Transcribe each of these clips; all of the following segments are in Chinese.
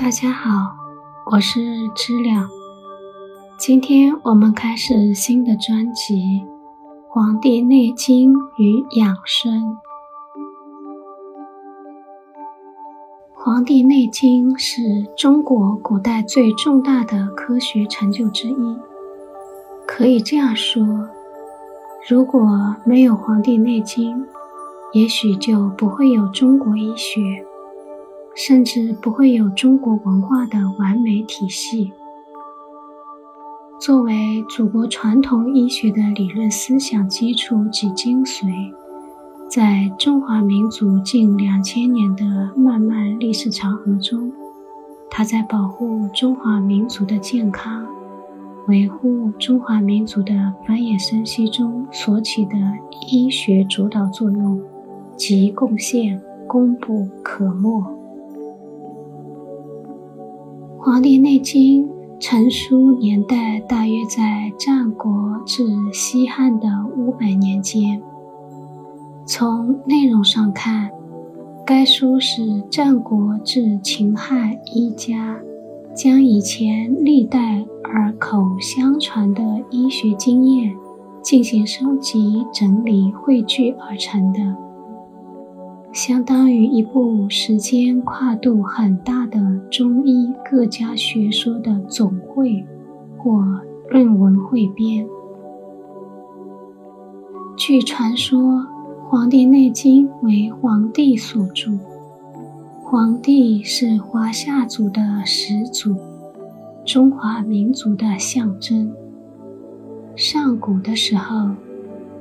大家好，我是知了。今天我们开始新的专辑《黄帝内经与养生》。《黄帝内经》是中国古代最重大的科学成就之一。可以这样说，如果没有《黄帝内经》，也许就不会有中国医学。甚至不会有中国文化的完美体系。作为祖国传统医学的理论思想基础及精髓，在中华民族近两千年的漫漫历史长河中，它在保护中华民族的健康、维护中华民族的繁衍生息中所起的医学主导作用及贡献，功不可没。《黄帝内经》成书年代大约在战国至西汉的五百年间。从内容上看，该书是战国至秦汉医家将以前历代耳口相传的医学经验进行收集、整理、汇聚而成的。相当于一部时间跨度很大的中医各家学说的总汇或论文汇编。据传说，《黄帝内经》为黄帝所著。黄帝是华夏族的始祖，中华民族的象征。上古的时候。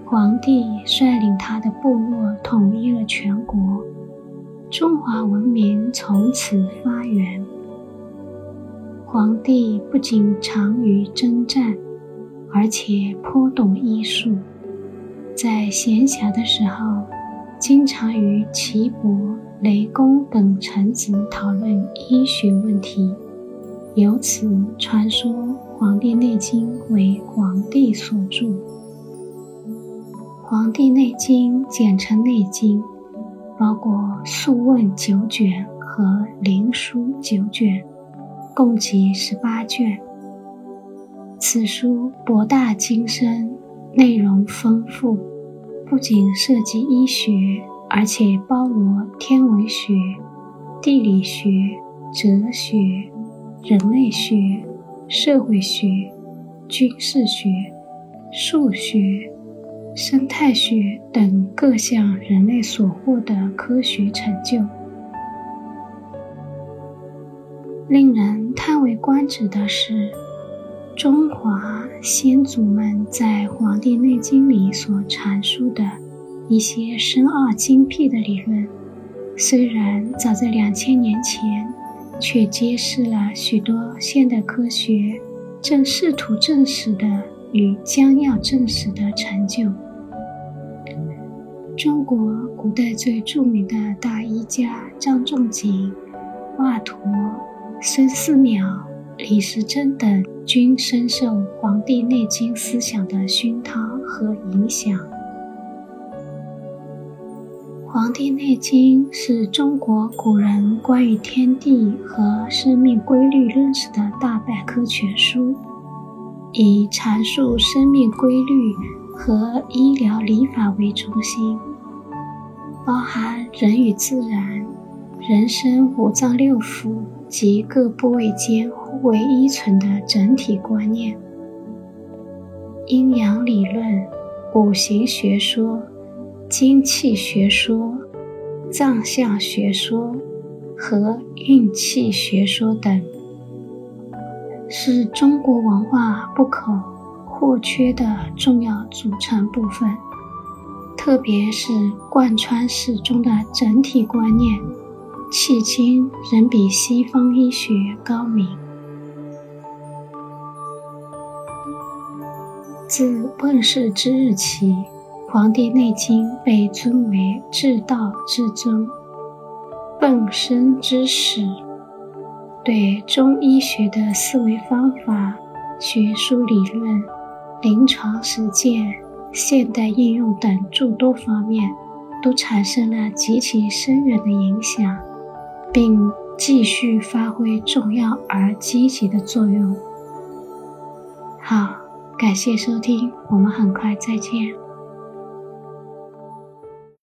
皇帝率领他的部落统一了全国，中华文明从此发源。皇帝不仅长于征战，而且颇懂医术，在闲暇的时候，经常与岐伯、雷公等臣子讨论医学问题，由此传说《黄帝内经》为黄帝所著。《黄帝内经》简称《内经》，包括《素问》九卷和《灵枢》九卷，共计十八卷。此书博大精深，内容丰富，不仅涉及医学，而且包罗天文学、地理学、哲学、人类学、社会学、军事学、数学。生态学等各项人类所获的科学成就，令人叹为观止的是，中华先祖们在《黄帝内经》里所阐述的一些深奥精辟的理论，虽然早在两千年前，却揭示了许多现代科学正试图证实的。与将要证实的成就。中国古代最著名的大医家张仲景、华佗、孙思邈、李时珍等，均深受《黄帝内经》思想的熏陶和影响。《黄帝内经》是中国古人关于天地和生命规律认识的大百科全书。以阐述生命规律和医疗理法为中心，包含人与自然、人生五脏六腑及各部位间互为依存的整体观念，阴阳理论、五行学说、精气学说、脏象学说和运气学说等。是中国文化不可或缺的重要组成部分，特别是贯穿始终的整体观念，迄今仍比西方医学高明。自问世之日起，《黄帝内经》被尊为至道至尊、本生之始。对中医学的思维方法、学术理论、临床实践、现代应用等诸多方面，都产生了极其深远的影响，并继续发挥重要而积极的作用。好，感谢收听，我们很快再见。